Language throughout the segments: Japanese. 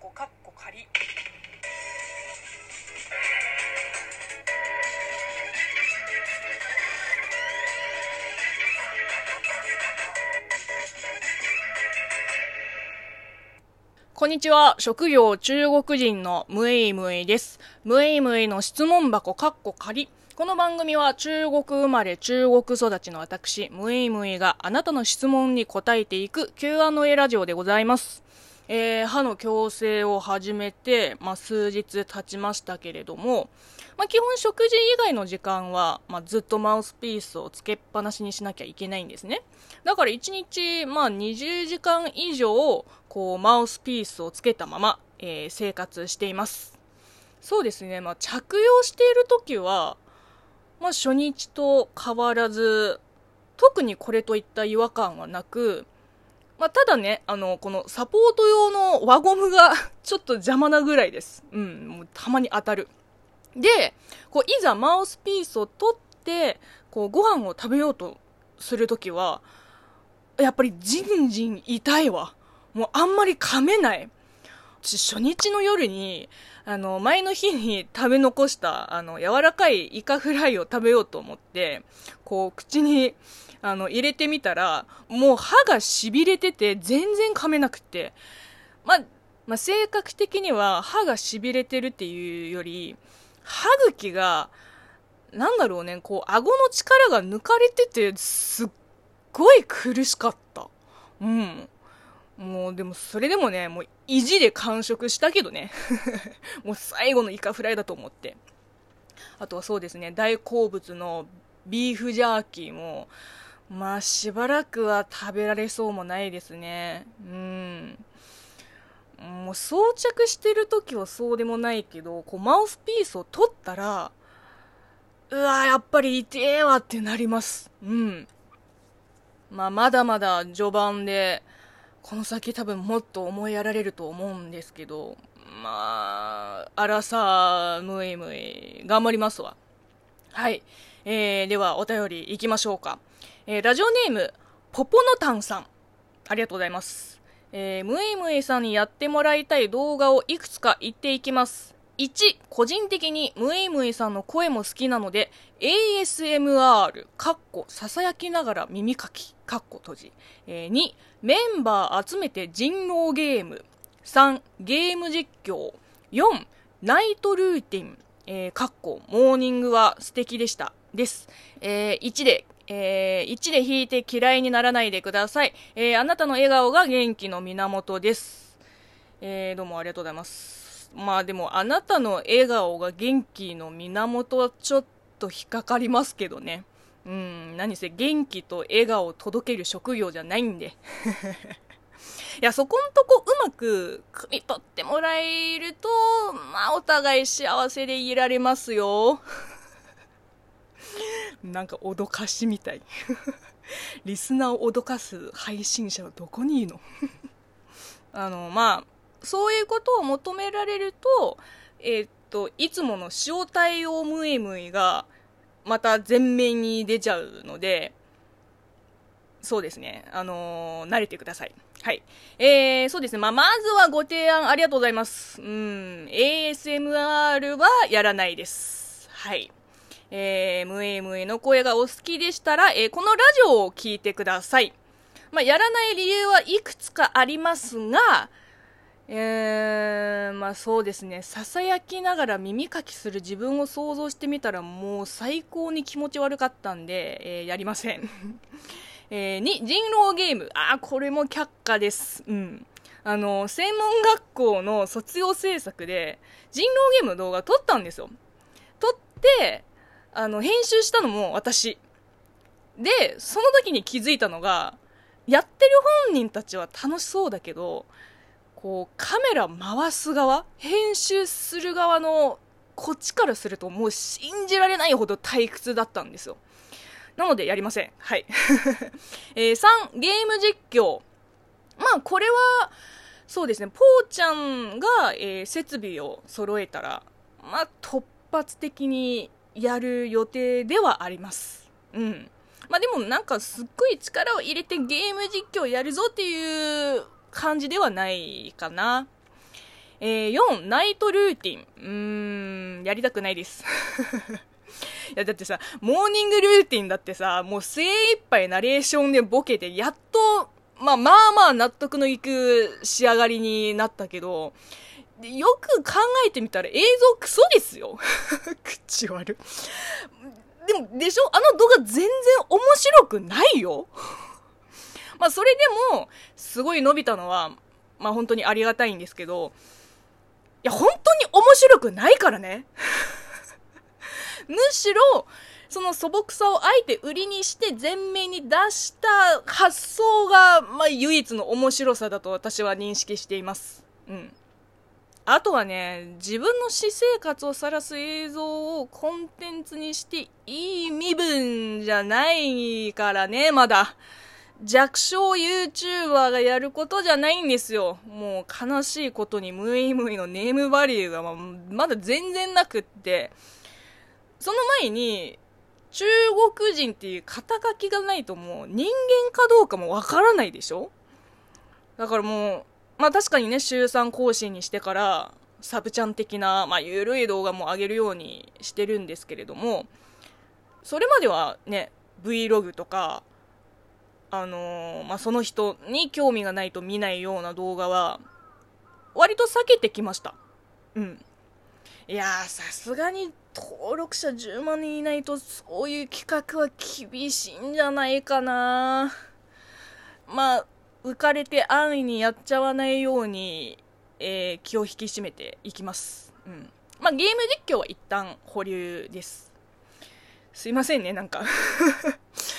箱かっこ仮こんにちは。職業中国人のムエイムエイです。ムエイムエイの質問箱かっこ仮。この番組は中国生まれ中国育ちの私、ムエイムエイがあなたの質問に答えていく Q&A ラジオでございます。えー、歯の矯正を始めて、まあ、数日経ちましたけれども、まあ、基本食事以外の時間は、まあ、ずっとマウスピースをつけっぱなしにしなきゃいけないんですね。だから1日、まあ、20時間以上、こう、マウスピースをつけたまま、えー、生活しています。そうですね、まあ、着用している時は、まあ、初日と変わらず、特にこれといった違和感はなく、まあ、ただね、あの、このサポート用の輪ゴムが ちょっと邪魔なぐらいです。うん、もうたまに当たる。で、こう、いざマウスピースを取って、こう、ご飯を食べようとするときは、やっぱりじんじん痛いわ。もうあんまり噛めない。初日の夜に、あの、前の日に食べ残した、あの、柔らかいイカフライを食べようと思って、こう、口に、あの、入れてみたら、もう歯が痺れてて、全然噛めなくて。ま、まあ、性格的には歯が痺れてるっていうより、歯茎が、なんだろうね、こう、顎の力が抜かれてて、すっごい苦しかった。うん。もうでもそれでもね、もう意地で完食したけどね。もう最後のイカフライだと思って。あとはそうですね、大好物のビーフジャーキーも、まあしばらくは食べられそうもないですね。うん。もう装着してる時はそうでもないけど、こうマウスピースを取ったら、うわやっぱり痛えわってなります。うん。まあまだまだ序盤で、この先多分もっと思いやられると思うんですけど、まあ、あらさ、むいむい、頑張りますわ。はい。えー、ではお便り行きましょうか。えー、ラジオネーム、ポポノタンさん。ありがとうございます。えー、ムイムイさんにやってもらいたい動画をいくつか言っていきます。1、個人的にムイムイさんの声も好きなので、ASMR、かっこ、ささやきながら耳かき、かっこ閉じ。えー、2、メンバー集めて人狼ゲーム。3、ゲーム実況。4、ナイトルーティン。えー、かっこ、モーニングは素敵でした。です。えー、1で、えー、1で引いて嫌いにならないでください。えー、あなたの笑顔が元気の源です。えー、どうもありがとうございます。まあでもあなたの笑顔が元気の源はちょっと引っかかりますけどね。うん、何せ元気と笑顔を届ける職業じゃないんで。いや、そこんとこうまく汲み取ってもらえると、まあお互い幸せでいられますよ。なんか脅かしみたい。リスナーを脅かす配信者はどこにいいの？あの、まあ、そういうことを求められると、えー、っと、いつもの塩対応ムイムイが、また前面に出ちゃうので、そうですね。あのー、慣れてください。はい。えー、そうですね。まあ、まずはご提案ありがとうございます。うん、ASMR はやらないです。はい。えー、ムエムエの声がお好きでしたら、えー、このラジオを聞いてください。まあ、やらない理由はいくつかありますが、えー、まあそうですね、ささやきながら耳かきする自分を想像してみたらもう最高に気持ち悪かったんで、えー、やりません。えー、2、人狼ゲーム。ああ、これも却下です。うん。あの、専門学校の卒業制作で人狼ゲームの動画撮ったんですよ。撮って、あの、編集したのも私。で、その時に気づいたのが、やってる本人たちは楽しそうだけど、こうカメラ回す側編集する側のこっちからするともう信じられないほど退屈だったんですよ。なのでやりません。はい、えー、3ゲーム実況。まあこれはそうですね。ポーちゃんが、えー、設備を揃えたらまあ突発的にやる予定ではあります。うん。まあでもなんかすっごい力を入れてゲーム実況やるぞっていう感じではないかな。えー、4、ナイトルーティン。うーん、やりたくないです。いや、だってさ、モーニングルーティンだってさ、もう精一杯ナレーションでボケて、やっと、まあまあまあ納得のいく仕上がりになったけど、よく考えてみたら映像クソですよ。口悪。でも、でしょ？あの動画全然面白くないよ。まあそれでも、すごい伸びたのは、まあ本当にありがたいんですけど、いや、本当に面白くないからね。むしろ、その素朴さをあえて売りにして前面に出した発想が、まあ、唯一の面白さだと私は認識しています。うん。あとはね、自分の私生活を晒す映像をコンテンツにしていい身分じゃないからね、まだ。弱小 YouTuber がやることじゃないんですよ。もう悲しいことにムイムイのネームバリューがまだ全然なくって。その前に、中国人っていう肩書きがないともう人間かどうかもわからないでしょ？だからもう、まあ確かにね、週3更新にしてから、サブチャン的な、まあ緩い動画も上げるようにしてるんですけれども、それまではね、Vlog とか、あのー、まあその人に興味がないと見ないような動画は、割と避けてきました。うん。いやー、さすがに登録者10万人いないと、そういう企画は厳しいんじゃないかな。まあ、浮かれて安易にやっちゃわないように、えー、気を引き締めていきます。うん。まあ、ゲーム実況は一旦保留です。すいませんね、なんか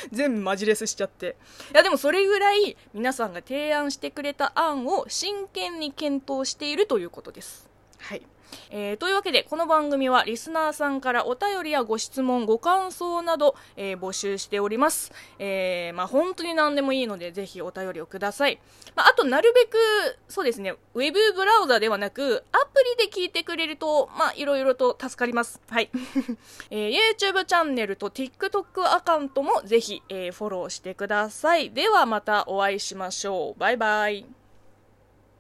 全部マジレスしちゃって。いや、でもそれぐらい皆さんが提案してくれた案を真剣に検討しているということです。はい。えー、というわけで、この番組はリスナーさんからお便りやご質問、ご感想など、えー、募集しております。えー、まあ、本当に何でもいいので、ぜひお便りをください。まあ、あと、なるべく、そうですね、ウェブブラウザではなく、アプリで聞いてくれると、まあ、いろいろと助かります。はい。えー、YouTube チャンネルと TikTok アカウントもぜひ、えー、フォローしてください。ではまたお会いしましょう。バイバイ。